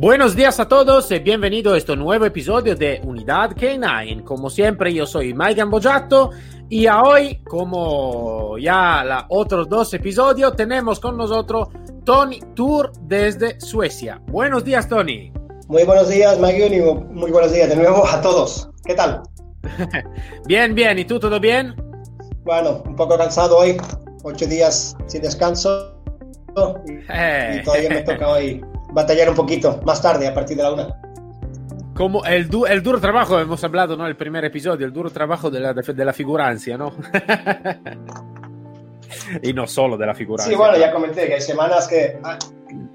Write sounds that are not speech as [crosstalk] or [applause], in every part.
Buenos días a todos y bienvenido a este nuevo episodio de Unidad K9. Como siempre, yo soy Mike Gambojato y hoy, como ya los otros dos episodios, tenemos con nosotros Tony Tour desde Suecia. Buenos días, Tony. Muy buenos días, Mike, y muy buenos días de nuevo a todos. ¿Qué tal? [laughs] bien, bien. ¿Y tú todo bien? Bueno, un poco cansado hoy, ocho días sin descanso y, y todavía me toca hoy batallar un poquito más tarde, a partir de la una. Como el, du el duro trabajo, hemos hablado, ¿no? El primer episodio, el duro trabajo de la, de la figurancia, ¿no? [laughs] y no solo de la figurancia. Sí, bueno, ya comenté que hay semanas que... Ah,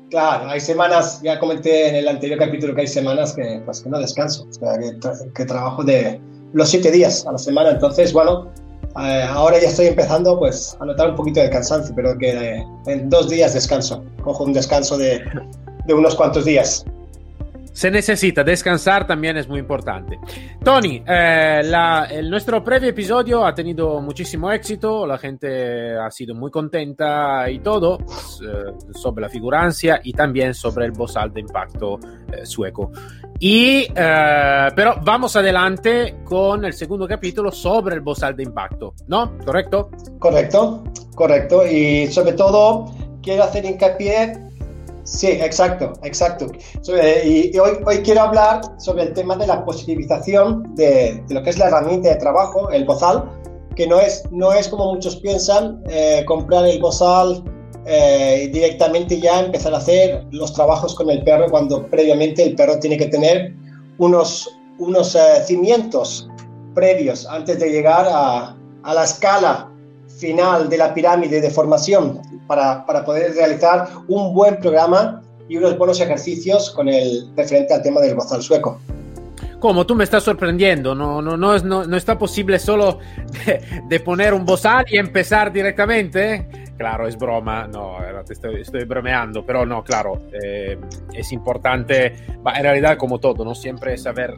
claro, hay semanas, ya comenté en el anterior capítulo que hay semanas que, pues, que no descanso, o sea, que, tra que trabajo de los siete días a la semana, entonces, bueno, eh, ahora ya estoy empezando pues a notar un poquito de cansancio, pero que eh, en dos días descanso, cojo un descanso de, de unos cuantos días. Se necesita descansar, también es muy importante. Tony, eh, la, el, nuestro previo episodio ha tenido muchísimo éxito, la gente ha sido muy contenta y todo pues, eh, sobre la figurancia y también sobre el bozal de impacto eh, sueco. Y, pero vamos adelante con el segundo capítulo sobre el bozal de impacto, ¿no? ¿Correcto? Correcto, correcto. Y sobre todo quiero hacer hincapié Sí, exacto, exacto. Y, hoy, hoy quiero hablar sobre el tema de la positivización de, lo que es la herramienta de trabajo, el bozal, que no es, no es como muchos piensan, eh, comprar el bozal eh, y directamente ya empezar a hacer los trabajos con el perro cuando previamente el perro tiene que tener unos, unos eh, cimientos previos antes de llegar a, a la escala final de la pirámide de formación para, para, poder realizar un buen programa y unos buenos ejercicios con el referente al tema del bozal sueco. Como tú me estás sorprendiendo, no, no, no, es, no, no está posible solo de, de, poner un bozal y empezar directamente. Claro, es broma, no, te estoy, estoy bromeando, pero no, claro, eh, es importante, en realidad como todo, no siempre saber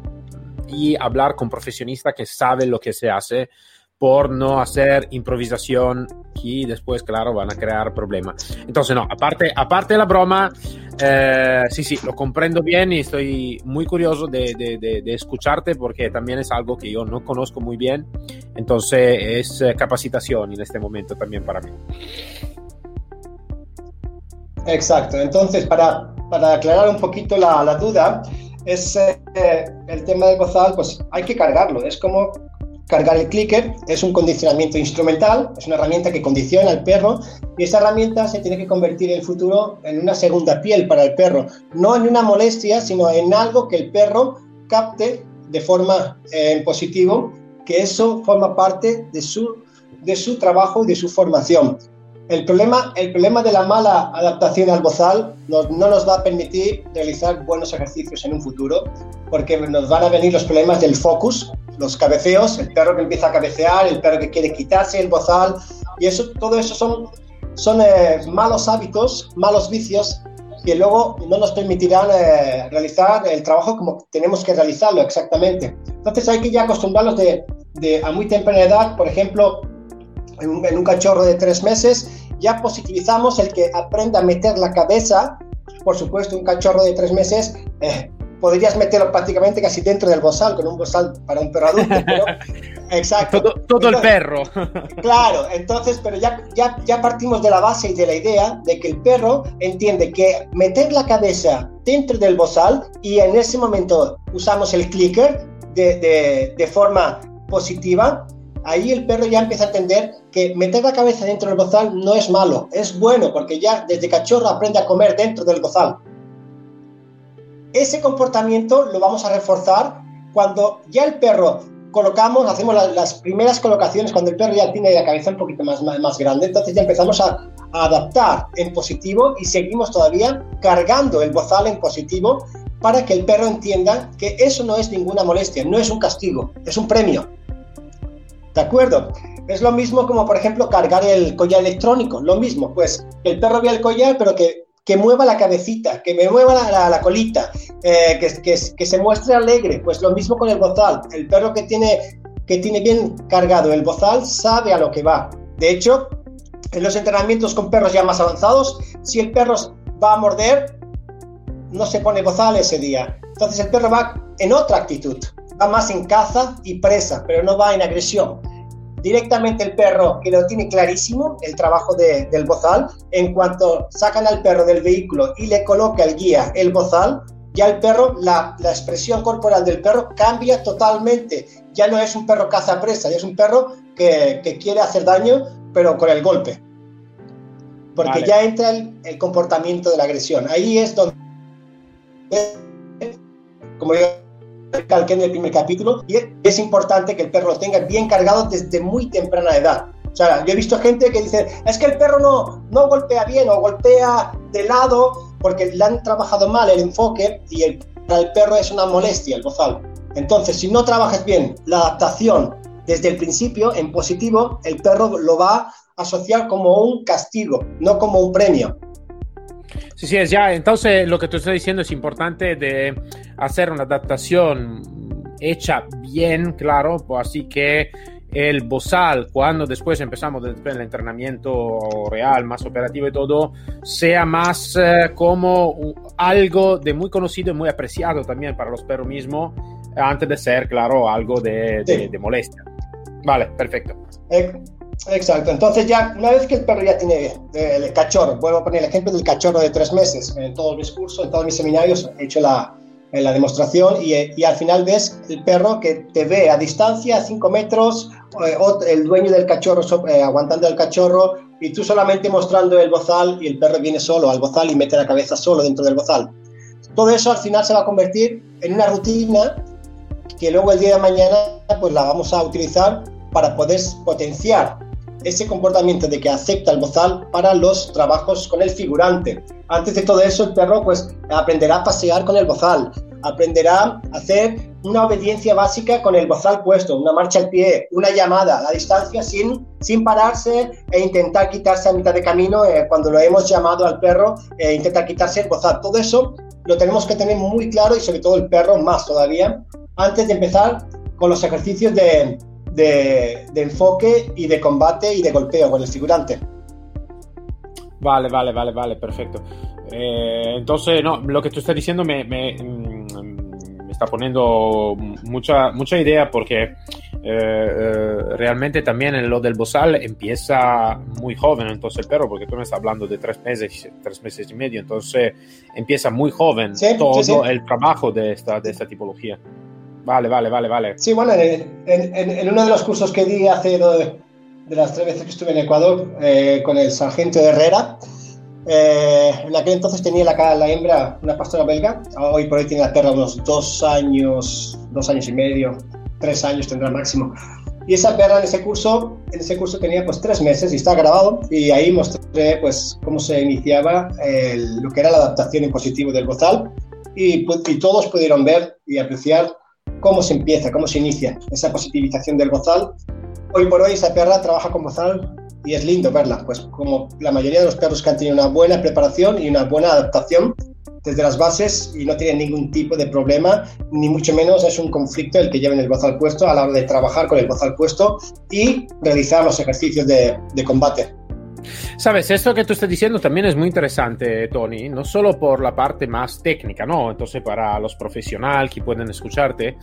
y hablar con profesionistas que saben lo que se hace por no hacer improvisación y después, claro, van a crear problemas. Entonces, no, aparte, aparte de la broma, eh, sí, sí, lo comprendo bien y estoy muy curioso de, de, de, de, escucharte porque también es algo que yo no conozco muy bien. Entonces, es eh, capacitación en este momento también para mí. Exacto, entonces, para, para aclarar un poquito la, la duda, es eh, el tema del bozal, pues hay que cargarlo, es como Cargar el clicker es un condicionamiento instrumental, es una herramienta que condiciona al perro y esa herramienta se tiene que convertir en el futuro en una segunda piel para el perro, no en una molestia, sino en algo que el perro capte de forma eh, positivo, que eso forma parte de su, de su trabajo y de su formación. El problema, el problema de la mala adaptación al bozal no, no nos va a permitir realizar buenos ejercicios en un futuro, porque nos van a venir los problemas del focus, los cabeceos, el perro que empieza a cabecear, el perro que quiere quitarse el bozal, y eso, todo eso son, son eh, malos hábitos, malos vicios que luego no nos permitirán eh, realizar el trabajo como tenemos que realizarlo exactamente. Entonces hay que ya acostumbrarlos de, de a muy temprana edad, por ejemplo, en un, en un, cachorro de tres meses, ya positivizamos el que aprenda a meter la cabeza. Por supuesto, un cachorro de tres meses eh, podrías meterlo prácticamente casi dentro del bozal, con un bozal para un perro adulto. Pero, [laughs] exacto. Todo, todo entonces, el perro. [laughs] claro, entonces, pero ya, ya, ya partimos de la base y de la idea de que el perro entiende que meter la cabeza dentro del bozal y en ese momento usamos el clicker de, de, de forma positiva, ahí el perro ya empieza a entender que meter la cabeza dentro del bozal no es malo, es bueno, porque ya desde cachorro aprende a comer dentro del bozal. Ese comportamiento lo vamos a reforzar cuando ya el perro colocamos, hacemos la, las primeras colocaciones, cuando el perro ya tiene la cabeza un poquito más grande, entonces ya empezamos a, a, adaptar en positivo y seguimos todavía cargando el bozal en positivo para que el perro entienda que eso no es ninguna molestia, no es un castigo, es un premio. ¿De acuerdo? Es lo mismo como, por ejemplo, cargar el collar electrónico, lo mismo, pues el perro vea el collar, pero que, que mueva la cabecita, que me mueva la, la, colita, eh, que, que, que, se muestre alegre, pues lo mismo con el bozal. El perro que tiene, que tiene bien cargado el bozal sabe a lo que va. De hecho, en los entrenamientos con perros ya más avanzados, si el perro va a morder, no se pone bozal ese día. Entonces el perro va en otra actitud, va más en caza y presa, pero no va en agresión. Directamente el perro, que lo tiene clarísimo, el trabajo de, del bozal, en cuanto sacan al perro del vehículo y le coloca el guía el bozal, ya el perro, la, la expresión corporal del perro cambia totalmente. Ya no es un perro caza-presa, ya es un perro que, que quiere hacer daño, pero con el golpe. Porque vale. ya entra el, el comportamiento de la agresión. Ahí es donde como yo recalqué en el primer capítulo, y es importante que el perro lo tenga bien cargado desde muy temprana edad. O sea, yo he visto gente que dice, es que el perro no, no golpea bien o golpea de lado porque le han trabajado mal el enfoque y el, para el perro es una molestia el bozal. Entonces, si no trabajas bien la adaptación desde el principio en positivo, el perro lo va a asociar como un castigo, no como un premio. Sí, sí, es ya. Entonces, lo que tú estás diciendo es importante de hacer una adaptación hecha bien, claro, pues así que el bozal, cuando después empezamos el entrenamiento real, más operativo y todo, sea más eh, como algo de muy conocido y muy apreciado también para los perros mismos, antes de ser, claro, algo de, de, sí. de molestia. Vale, perfecto. Eh, Exacto, entonces ya una vez que el perro ya tiene el cachorro, vuelvo a poner el ejemplo del cachorro de tres meses, en todos mis cursos, en todos mis seminarios he hecho la, la demostración y, y, al final ves el perro que te ve a distancia, a cinco metros, eh, el dueño del cachorro eh, aguantando el cachorro y tú solamente mostrando el bozal y el perro viene solo al bozal y mete la cabeza solo dentro del bozal. Todo eso al final se va a convertir en una rutina que luego el día de mañana pues la vamos a utilizar para poder potenciar ese comportamiento de que acepta el bozal para los trabajos con el figurante. Antes de todo eso, el perro pues aprenderá a pasear con el bozal, aprenderá a hacer una obediencia básica con el bozal puesto, una marcha al pie, una llamada a la distancia sin, sin pararse e intentar quitarse a mitad de camino eh, cuando lo hemos llamado al perro, eh, intentar quitarse el bozal. Todo eso lo tenemos que tener muy claro y sobre todo el perro más todavía antes de empezar con los ejercicios de, de, de, enfoque y de combate y de golpeo con el figurante. Vale, vale, vale, vale, perfecto. Eh, entonces, no, lo que tú estás diciendo me, me, me está poniendo mucha, mucha idea porque eh, eh, realmente también en lo del bozal empieza muy joven, entonces el perro, porque tú me estás hablando de tres meses, tres meses y medio, entonces empieza muy joven sí, todo sí, sí. el trabajo de esta, de esta tipología. Vale, vale, vale, vale. Sí, bueno, en, uno de los cursos que di hace de, de, las tres veces que estuve en Ecuador eh, con el sargento Herrera, eh, en aquel entonces tenía la, la, hembra una pastora belga, hoy por hoy tiene la perra unos dos años, dos años y medio, tres años tendrá máximo. Y esa perra en ese curso, en ese curso tenía pues tres meses y está grabado y ahí mostré pues cómo se iniciaba lo que era la adaptación en positivo del bozal y todos pudieron ver y apreciar cómo se empieza, cómo se inicia esa positivización del bozal. Hoy por hoy esa perra trabaja con bozal y es lindo verla, pues como la mayoría de los perros que han tenido una buena preparación y una buena adaptación desde las bases y no tienen ningún tipo de problema, ni mucho menos es un conflicto el que lleven el bozal puesto a la hora de trabajar con el bozal puesto y realizar los ejercicios de, de combate. Sabes, esto que tú estás diciendo también es muy interesante, Tony, no solo por la parte más técnica, ¿no? Entonces, para los profesionales que pueden escucharte,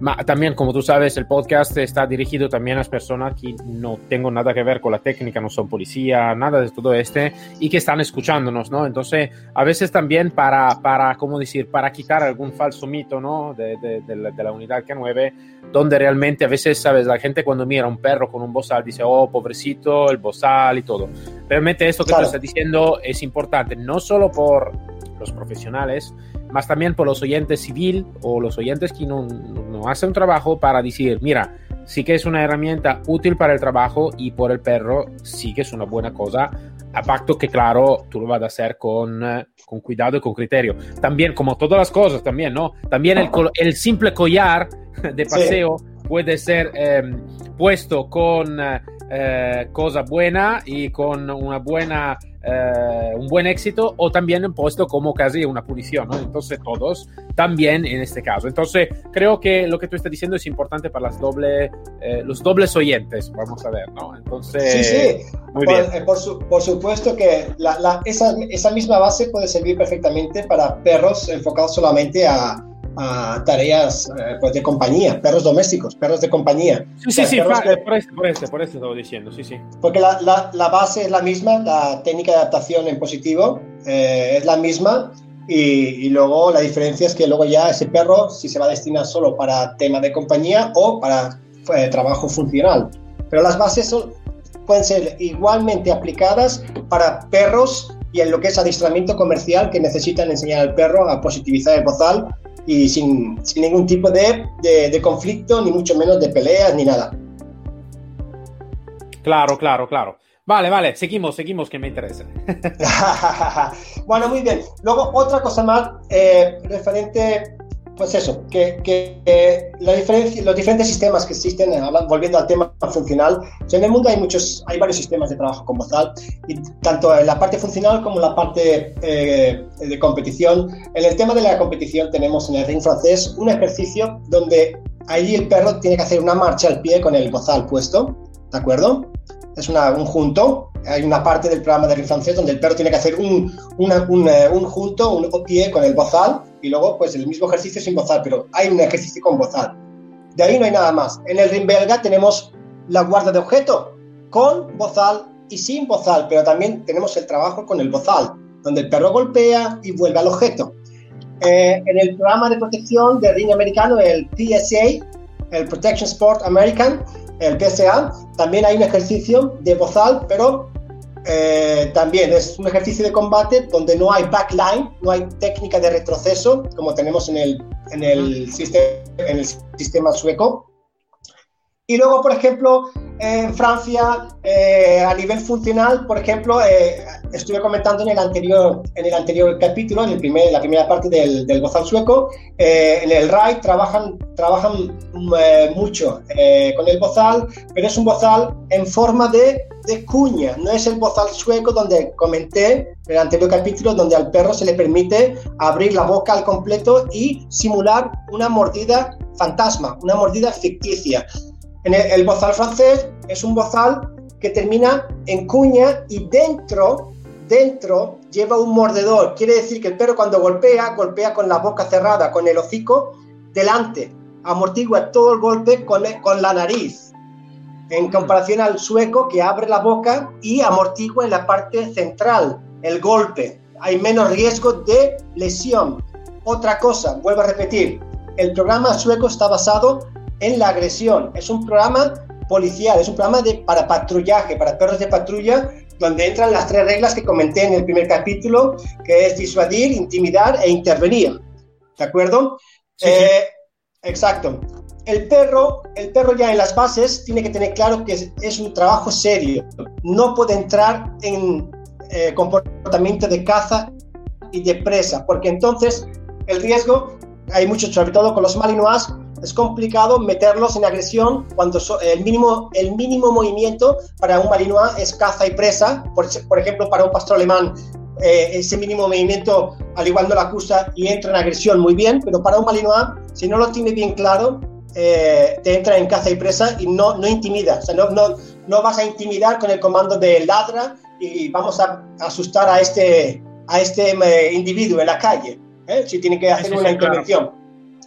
ma también, como tú sabes, el podcast está dirigido también a personas que no tengo nada que ver con la técnica, no son policía, nada de todo este, y que están escuchándonos, ¿no? Entonces, a veces también para, para ¿cómo decir?, para quitar algún falso mito, ¿no? De, de, de, la, de la unidad K9, donde realmente a veces, ¿sabes? La gente cuando mira a un perro con un bozal dice, oh, pobrecito, el bozal y todo Realmente esto que claro. tú estás diciendo es importante, no solo por los profesionales, más también por los oyentes civil o los oyentes que no, no hacen trabajo para decir, mira, sí que es una herramienta útil para el trabajo y por el perro sí que es una buena cosa a pacto que, claro, tú lo vas a hacer con, con cuidado y con criterio. También, como todas las cosas, también, ¿no? También el, el simple collar de paseo puede ser em, puesto con eh, cosa buena y con una buena, eh, un buen éxito o también puesto como casi una punición, ¿no? Entonces todos también en este caso. Entonces creo que lo que tú estás diciendo es importante para las doble, eh, los dobles oyentes, vamos a ver, ¿no? Entonces... Sí, sí. Muy por, bien. Por, supuesto que la, esa, esa misma base puede servir perfectamente para perros enfocados solamente a a tareas eh, pues de compañía, perros domésticos, perros de compañía. Sí, sí, sí, por, eso, por, eso, por eso estaba diciendo, sí, sí. Porque la, la, la, base es la misma, la técnica de adaptación en positivo eh, es la misma y, y, luego la diferencia es que luego ya ese perro, si se va a destinar solo para tema de compañía o para eh, trabajo funcional. Pero las bases son, pueden ser igualmente aplicadas para perros y en lo que es adiestramiento comercial que necesitan enseñar al perro a positivizar el bozal y sin, sin ningún tipo de, de, conflicto, ni mucho menos de peleas, ni nada. Claro, claro, claro. Vale, vale, seguimos, seguimos, que me interesa. [laughs] bueno, muy bien. Luego, otra cosa más eh, referente pues eso, que, que la diferencia, los diferentes sistemas que existen, eh, volviendo al tema funcional, en el mundo hay muchos, hay varios sistemas de trabajo con Bozal, y tanto en la parte funcional como en la parte eh, de competición. En el tema de la competición tenemos en el ring francés un ejercicio donde allí el perro tiene que hacer una marcha al pie con el bozal puesto, ¿de acuerdo? Es una, un junto, hay una parte del programa de ring francés donde el perro tiene que hacer un, un, eh, un junto, un pie con el bozal y luego pues el mismo ejercicio sin bozal, pero hay un ejercicio con bozal. De ahí no hay nada más. En el ring belga tenemos la guarda de objeto con bozal y sin bozal, pero también tenemos el trabajo con el bozal, donde el perro golpea y vuelve al objeto. Eh, en el programa de protección de ring americano, el PSA, el Protection Sport American, el PSA, también hay un ejercicio de bozal, pero eh, también es un ejercicio de combate donde no hay backline, no hay técnica de retroceso como tenemos en el, en el, sistema, en el sistema sueco. Y luego, por ejemplo, en Francia, eh, a nivel funcional, por ejemplo, eh, estuve comentando en el anterior, en el anterior capítulo, en el primer, la primera parte del, del bozal sueco, eh, en el RAI trabajan, trabajan mucho con el bozal, pero es un bozal en forma de, de, cuña, no es el bozal sueco donde comenté en el anterior capítulo, donde al perro se le permite abrir la boca al completo y simular una mordida fantasma, una mordida ficticia. En el, bozal francés es un bozal que termina en cuña y dentro, dentro lleva un mordedor. Quiere decir que el perro cuando golpea, golpea con la boca cerrada, con el hocico delante. Amortigua todo el golpe con, con la nariz. En comparación al sueco que abre la boca y amortigua en la parte central el golpe. Hay menos riesgo de lesión. Otra cosa, vuelvo a repetir, el programa sueco está basado en la agresión. Es un programa policial, es un programa de, para patrullaje, para perros de patrulla, donde entran las tres reglas que comenté en el primer capítulo, que es disuadir, intimidar e intervenir. ¿De acuerdo? Eh, exacto. El perro, el perro ya en las bases tiene que tener claro que es, un trabajo serio. No puede entrar en eh, comportamiento de caza y de presa, porque entonces el riesgo, hay mucho, sobre todo con los malinois, es complicado meterlos en agresión cuando el, mínimo, el mínimo movimiento para un malinois es caza y presa. Por, por ejemplo, para un pastor alemán, eh, ese mínimo movimiento al igual no la acusa y entra en agresión muy bien, pero para un malinois, si no lo tiene bien claro, eh, te entra en caza y presa y no, no intimida. O sea, no, no, no vas a intimidar con el comando de ladra y vamos a asustar a este, a este eh, individuo en la calle, si tiene que hacer una intervención.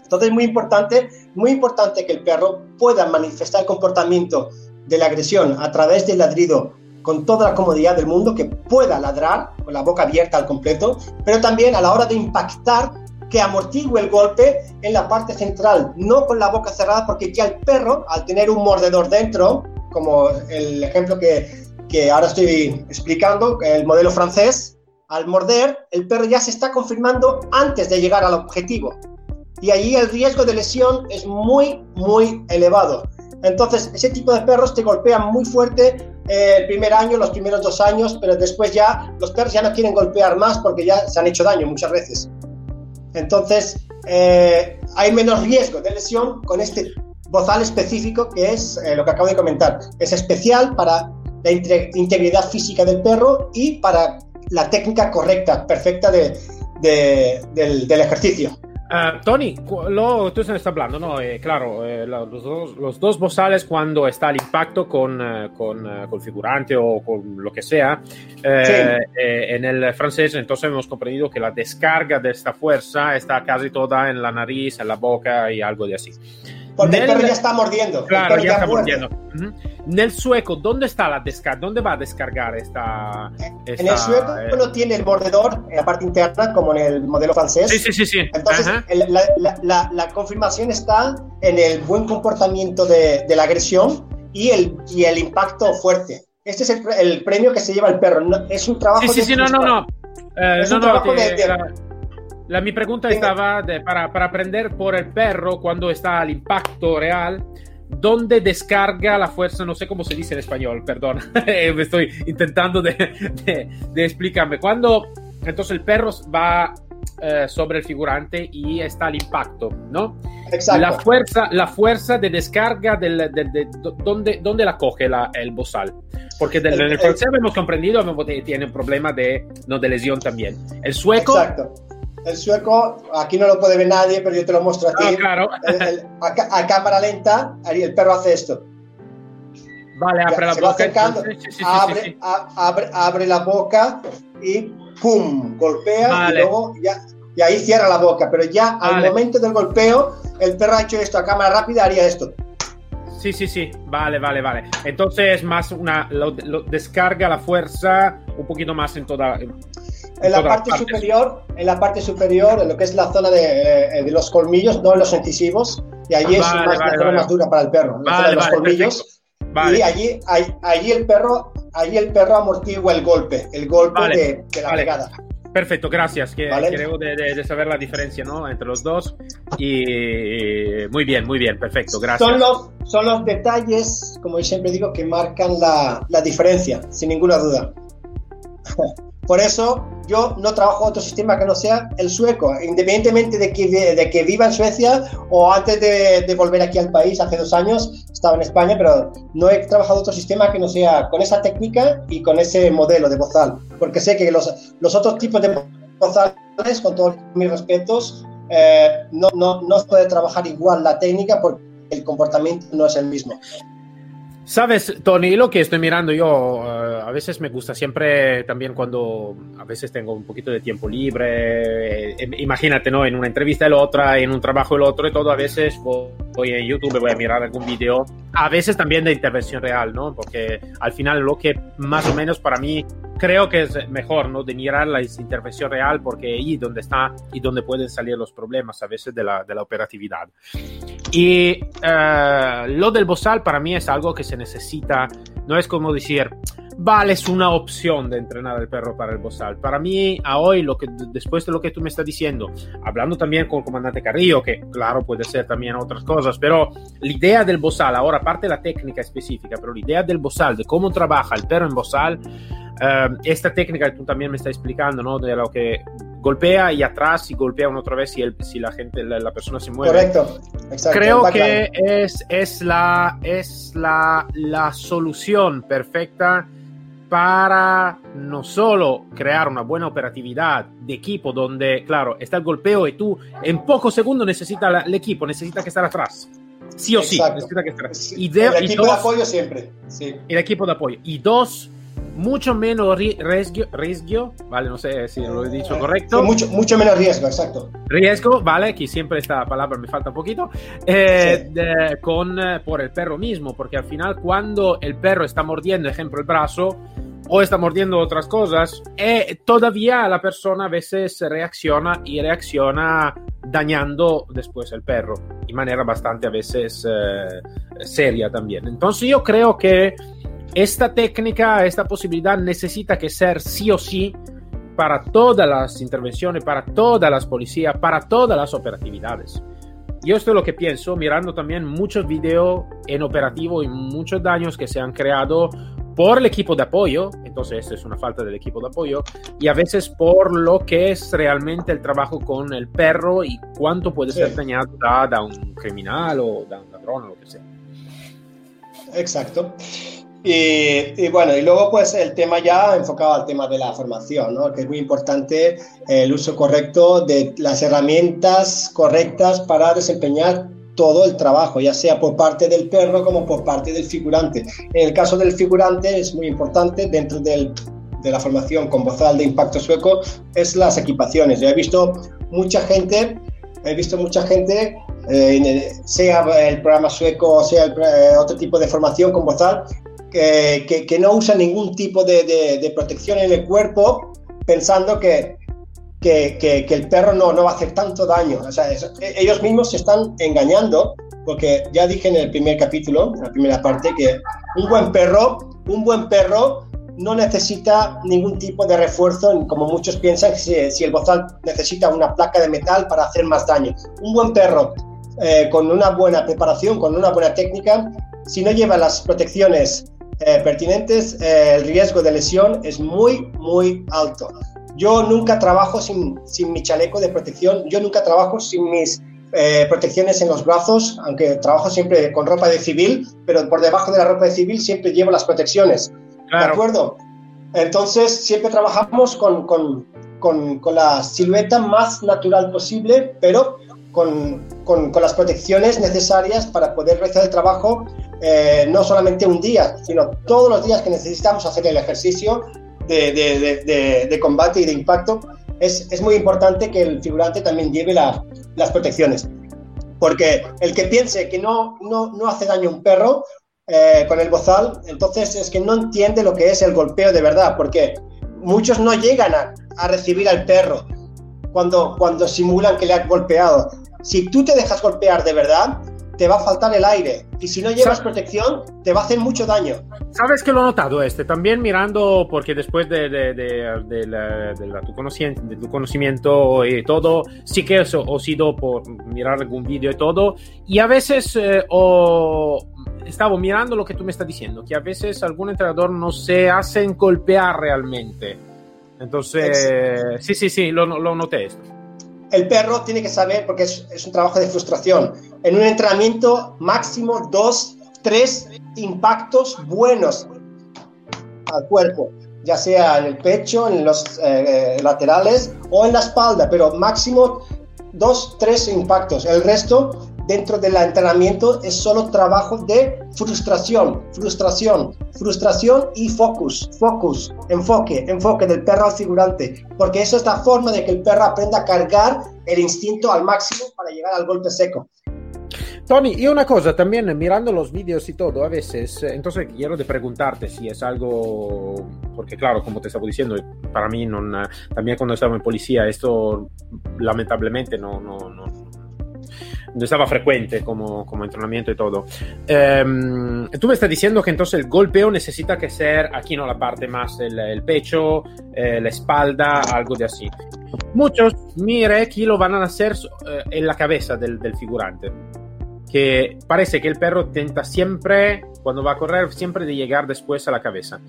Entonces es muy importante, muy importante que el perro pueda manifestar comportamiento de la agresión a través del ladrido con toda la comodidad del mundo, que pueda ladrar con la boca abierta al completo, pero también a la hora de impactar que amortigue el golpe en la parte central, no con la boca cerrada, porque ya el perro, al tener un mordedor dentro, como el ejemplo que, que ahora estoy explicando, el modelo francés, al morder, el perro ya se está confirmando antes de llegar al objetivo y allí el riesgo de lesión es muy, muy elevado. Entonces, ese tipo de perros te golpean muy fuerte eh, el primer año, los primeros dos años, pero después ya los perros ya no quieren golpear más porque ya se han hecho daño muchas veces. Entonces, eh, hay menos riesgo de lesión con este bozal específico que es eh, lo que acabo de comentar. Es especial para la integridad física del perro y para la técnica correcta, perfecta de, del, ejercicio. Uh, Tony, lo, tú estás hablando, ¿no? Eh, claro, eh, los, dos, los, dos, bozales cuando está el impacto con, eh, con, con, el figurante o con lo que sea, en el francés entonces hemos comprendido que la descarga de esta fuerza está casi toda en la nariz, en la boca y algo de así. Porque el perro ya está mordiendo. Claro, ya está mordiendo. En el sueco, ¿dónde está la descarga? ¿Dónde va a descargar esta, En el sueco eh? no tiene el mordedor en la parte interna, como en el modelo francés. Sí, sí, sí. sí. Entonces, la, confirmación está en el buen comportamiento de, la agresión y el, y el impacto fuerte. Este es el, premio que se lleva el perro. es un trabajo. Sí, sí, sí, no, no, no. es un trabajo de la, mi pregunta estaba para, para, aprender por el perro cuando está al impacto real, ¿dónde descarga la fuerza? No sé cómo se dice en español, perdón, [laughs] me estoy intentando de, de, explicarme. Cuando entonces el perro va eh, sobre el figurante y está al impacto, ¿no? Exacto. La fuerza, la fuerza de descarga, del, de, ¿dónde, ¿dónde, la coge la, el bozal? Porque del, en el francés hemos comprendido que tiene un problema de, no, de lesión también. El sueco... Exacto el sueco, aquí no lo puede ver nadie, pero yo te lo muestro a ti. Ah, claro. a, cámara lenta, el perro hace esto. Vale, abre la boca. abre, abre, la boca y ¡pum! Golpea y luego ya. Y ahí cierra la boca, pero ya al momento del golpeo, el perro ha hecho esto a cámara rápida, haría esto. Sí, sí, sí, vale, vale, vale. Entonces, más una, lo, descarga la fuerza un poquito más en toda, en la parte superior, en la parte superior, en lo que es la zona de, eh, los colmillos, no en los incisivos, y allí es más, la zona más dura para el perro, la zona de los colmillos. Y allí, allí, el perro, allí el perro amortigua el golpe, el golpe de, la pegada. Perfecto, gracias. Que, Creo de, saber la diferencia ¿no? entre los dos. Y muy bien, muy bien, perfecto, gracias. Son los, son los detalles, como yo siempre digo, que marcan la, la diferencia, sin ninguna duda. [laughs] Por eso yo no trabajo otro sistema que no sea el sueco, independientemente de que, de, que viva en Suecia o antes de, volver aquí al país, hace dos años estaba en España, pero no he trabajado otro sistema que no sea con esa técnica y con ese modelo de bozal, porque sé que los, los otros tipos de bozales, con todos mis respetos, eh, no, no, no puede trabajar igual la técnica porque el comportamiento no es el mismo. Sabes, Tony, lo que estoy mirando yo, uh, a veces me gusta siempre también cuando a veces tengo un poquito de tiempo libre, eh, imagínate, ¿no? En una entrevista el otra, en un trabajo el otro y todo, a veces voy en YouTube, voy a mirar algún video, a veces también de intervención real, ¿no? Porque al final lo que más o menos para mí creo que es mejor, ¿no? De mirar la intervención real porque ahí donde está y donde pueden salir los problemas a veces de la, de la operatividad. Y uh, lo del bozal para mí es algo que se necesita, no es como decir, vale, es una opción de entrenar al perro para el bozal. Para mí, a hoy, lo que, después de lo que tú me estás diciendo, hablando también con el comandante Carrillo, que claro, puede ser también otras cosas, pero la idea del bozal, ahora aparte de la técnica específica, pero la idea del bozal, de cómo trabaja el perro en bozal, uh, esta técnica que tú también me estás explicando, ¿no? De lo que golpea y atrás y golpea una otra vez si, el, si la gente, la, la, persona se mueve. Correcto, exacto. Creo que es, es, la, es la, la solución perfecta para no solo crear una buena operatividad de equipo donde, claro, está el golpeo y tú en pocos segundos necesitas el equipo, necesita que estar atrás. Sí o sí, necesita que estar Y de, el equipo de apoyo siempre. Sí. El equipo de apoyo. Y dos, mucho menos riesgo, riesgo, ¿vale? No sé si lo he dicho correcto. mucho, mucho menos riesgo, exacto. Riesgo, ¿vale? Que siempre esta palabra me falta un poquito, eh, con, eh, por el perro mismo, porque al final cuando el perro está mordiendo, ejemplo, el brazo, o está mordiendo otras cosas, eh, todavía la persona a veces reacciona y reacciona dañando después el perro, de manera bastante a veces seria también. Entonces yo creo que esta técnica, esta posibilidad necesita que ser sí o sí para todas las intervenciones, para todas las policías, para todas las operatividades. Yo esto es lo que pienso, mirando también muchos videos en operativo y muchos daños que se han creado por el equipo de apoyo, entonces esto es una falta del equipo de apoyo, y a veces por lo que es realmente el trabajo con el perro y cuánto puede ser dañado da, un criminal o da un ladrón o lo que sea. Exacto. Y, bueno, y luego pues el tema ya enfocado al tema de la formación, ¿no? que es muy importante el uso correcto de las herramientas correctas para desempeñar todo el trabajo, ya sea por parte del perro como por parte del figurante. En el caso del figurante es muy importante dentro del, de la formación con bozal de impacto sueco es las equipaciones. Yo he visto mucha gente, he visto mucha gente, eh, sea el programa sueco o sea el, eh, otro tipo de formación con bozal, que, que, no usa ningún tipo de, de, protección en el cuerpo pensando que que, que, el perro no, no va a hacer tanto daño. O sea, e, ellos mismos se están engañando, porque ya dije en el primer capítulo, en la primera parte, que un buen perro, un buen perro no necesita ningún tipo de refuerzo, como muchos piensan, si, si el bozal necesita una placa de metal para hacer más daño. Un buen perro eh, con una buena preparación, con una buena técnica, si no lleva las protecciones eh, pertinentes, eh, el riesgo de lesión es muy, muy alto. Yo nunca trabajo sin, sin mi chaleco de protección, yo nunca trabajo sin mis eh, protecciones en los brazos, aunque trabajo siempre con ropa de civil, pero por debajo de la ropa de civil siempre llevo las protecciones. ¿De acuerdo? Entonces, siempre trabajamos con, con, con, con, la silueta más natural posible, pero con, con las protecciones necesarias para poder realizar el trabajo eh, no solamente un día, sino todos los días que necesitamos hacer el ejercicio de, combate y de impacto, es, muy importante que el figurante también lleve las protecciones. Porque el que piense que no, no, no hace daño a un perro eh, con el bozal, entonces es que no entiende lo que es el golpeo de verdad, porque muchos no llegan a, a recibir al perro cuando, cuando simulan que le han golpeado. Si tú te dejas golpear de verdad, te va a faltar el aire. Y si no llevas protección, te va a hacer mucho daño. Sabes que lo he notado este, también mirando, porque después de, de, de, la, tu, conocimiento, de tu conocimiento y todo, sí que eso, he sido por mirar algún vídeo y todo, y a veces eh, o estaba mirando lo que tú me estás diciendo, que a veces algún entrenador no se hacen golpear realmente. Entonces, sí, sí, sí, lo, lo noté esto el perro tiene que saber, porque es, un trabajo de frustración, en un entrenamiento máximo dos, tres impactos buenos al cuerpo, ya sea en el pecho, en los eh, laterales o en la espalda, pero máximo dos, tres impactos. El resto dentro del entrenamiento es solo trabajo de frustración, frustración, frustración y focus, focus, enfoque, enfoque del perro al figurante, porque eso es la forma de que el perro aprenda a cargar el instinto al máximo para llegar al golpe seco. Tony, y una cosa, también mirando los vídeos y todo, a veces, eh, entonces quiero de preguntarte si es algo, porque claro, como te estaba diciendo, para mí no, también cuando estaba en policía, esto lamentablemente no, no, no no estaba frecuente como, como entrenamiento y todo. Em, tú me estás diciendo que entonces el golpeo necesita que ser aquí, ¿no? La parte más el, el pecho, eh, la espalda, algo de así. Muchos, mire, aquí lo van a hacer eh, en la cabeza del, del figurante. Que parece que el perro intenta siempre, cuando va a correr, siempre de llegar después a la cabeza.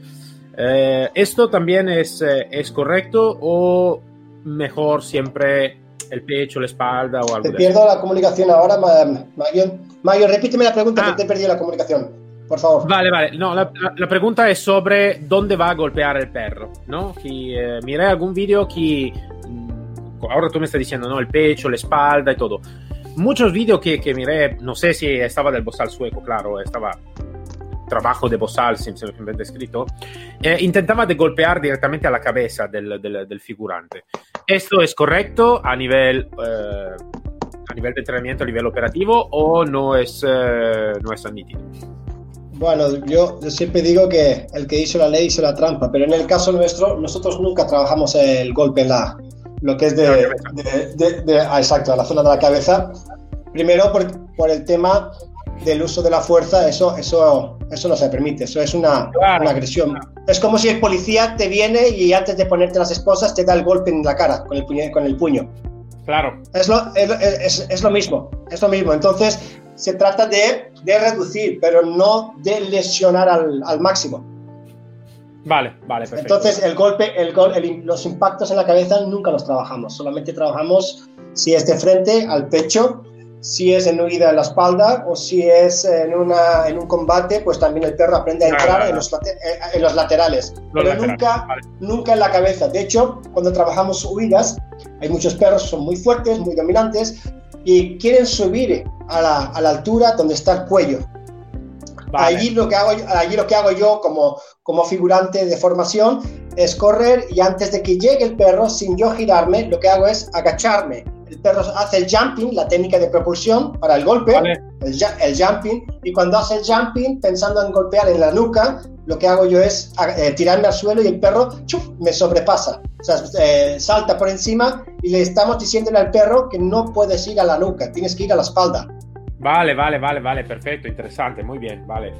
Eh, ¿Esto también es, es correcto o mejor siempre el pecho, la espalda o algo. Te pierdo la comunicación ahora, Mario. Mario, repíteme la pregunta que ah. te he perdido la comunicación. Por favor. Vale, vale. No, la, pregunta es sobre dónde va a golpear el perro, ¿no? Que, eh, miré algún vídeo que mm, ahora tú me estás diciendo, ¿no? El pecho, la espalda y todo. Muchos vídeos que, que miré, no sé si estaba del bozal sueco, claro, estaba trabajo de Bosal, simplemente escrito, eh, intentaba de golpear directamente a la cabeza del, del, del figurante. ¿Esto es correcto a nivel, eh, a nivel de entrenamiento, a nivel operativo o no es, eh, no es admitido? Bueno, yo, yo, siempre digo que el que hizo la ley hizo la trampa, pero en el caso nuestro, nosotros nunca trabajamos el golpe en la, lo que es de, de, de, ah, exacto, la zona de la cabeza. Primero por, por el tema del uso de la fuerza, eso, eso, eso no se permite, eso es una, una, agresión. Es como si el policía te viene y antes de ponerte las esposas te da el golpe en la cara con el puño. Con el puño. Claro. Es lo, es, es, lo mismo, es lo mismo. Entonces, se trata de, de reducir, pero no de lesionar al, al máximo. Vale, vale, perfecto. Entonces, el golpe, el, el, los impactos en la cabeza nunca los trabajamos, solamente trabajamos si es de frente al pecho, si es en huida en la espalda o si es en, una, en un combate, pues también el perro aprende a entrar En, los, en, los, laterales, pero nunca, nunca en la cabeza. De hecho, cuando trabajamos huidas, hay muchos perros que son muy fuertes, muy dominantes y quieren subir a la, a la altura donde está el cuello. Allí, lo que hago, allí lo que hago yo como, como figurante de formación es correr y antes de que llegue el perro, sin yo girarme, lo que hago es agacharme. El perro hace el jumping, la técnica de propulsión para el golpe, el, el, jumping, y cuando hace el jumping, pensando en golpear en la nuca, lo que hago yo es eh, tirarme al suelo y el perro me sobrepasa. O sea, eh, salta por encima y le estamos diciéndole al perro que no puedes ir a la nuca, tienes que ir a la espalda. Vale, vale, vale, vale, perfecto, interesante, muy bien, vale.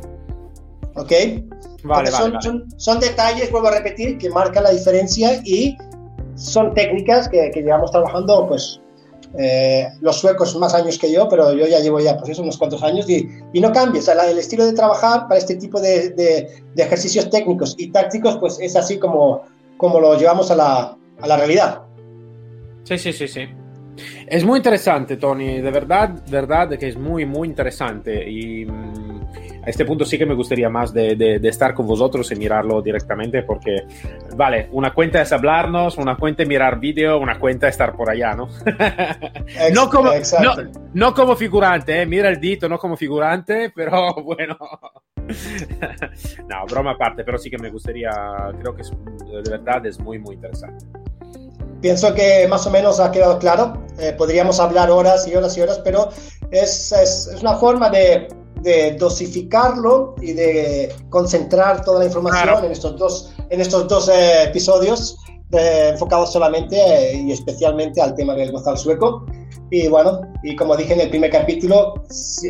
¿Ok? Vale, son, Son, detalles, vuelvo a repetir, que marcan la diferencia y son técnicas que, que llevamos trabajando, pues, eh, los suecos más años que yo, pero yo ya llevo ya, pues eso, unos cuantos años y, y no cambia. O sea, el estilo de trabajar para este tipo de, de, de, ejercicios técnicos y tácticos, pues es así como, como lo llevamos a la, a la realidad. Sí, sí, sí, sí. Es muy interesante, Tony, de verdad, verdad que es muy, muy interesante. Y mmm, a este punto sí que me gustaría más de, de, de, estar con vosotros y mirarlo directamente, porque, vale, una cuenta es hablarnos, una cuenta es mirar vídeo, una cuenta es estar por allá, ¿no? [laughs] no, como, no, no, como figurante, ¿eh? mira el dito, no como figurante, pero [laughs] bueno. no, broma aparte, pero sí que me gustaría, creo que es, de verdad es muy, muy interesante. Pienso que más o menos ha quedado claro. Eh, podríamos hablar horas y horas y horas, pero es, es, es una forma de, de, dosificarlo y de concentrar toda la información claro. en estos dos, en estos dos eh, episodios eh, enfocados solamente eh, y especialmente al tema del gozal sueco. Y bueno, y como dije en el primer capítulo,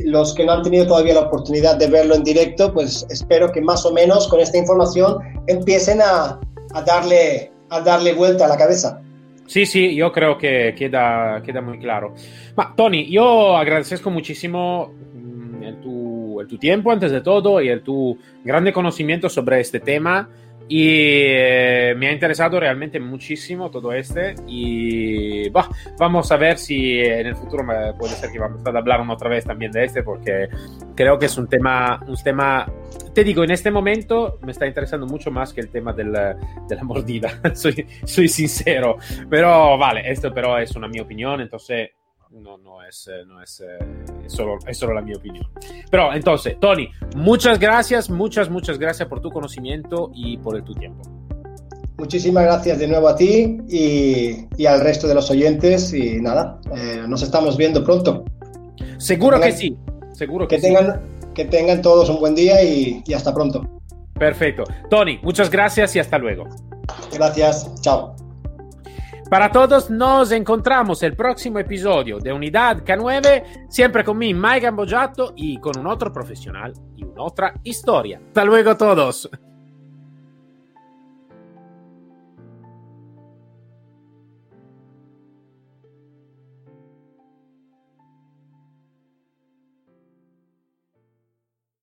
los que no han tenido todavía la oportunidad de verlo en directo, pues espero que más o menos con esta información empiecen a, a darle, a darle vuelta a la cabeza. Sí, sí, yo creo que queda, queda muy claro. Ma, Tony, yo agradezco muchísimo el tu, tiempo antes de todo y el tu grande conocimiento sobre este tema. Y eh, me ha interesado realmente muchísimo todo este. Y bah, vamos a ver si en el futuro puede ser que vamos a hablar otra vez también de este, porque creo que es un tema, un tema te digo, en este momento me está interesando mucho más que el tema del, de la mordida, [laughs] soy, soy, sincero, pero vale, esto pero es una mi opinión, entonces no, no es, no es, es, solo, es solo la mi opinión. Pero entonces, Tony, muchas gracias, muchas, muchas gracias por tu conocimiento y por el, tu tiempo. Muchísimas gracias de nuevo a ti y, y al resto de los oyentes y nada, eh, nos estamos viendo pronto. Seguro que, tengan, que sí, seguro que, que tengan, sí que tengan todos un buen día y, y hasta pronto. Perfecto. Tony, muchas gracias y hasta luego. Gracias, chao. Para todos nos encontramos el próximo episodio de Unidad K9, siempre con mi Mike Gambojato y con un otro profesional y una otra historia. Hasta luego todos.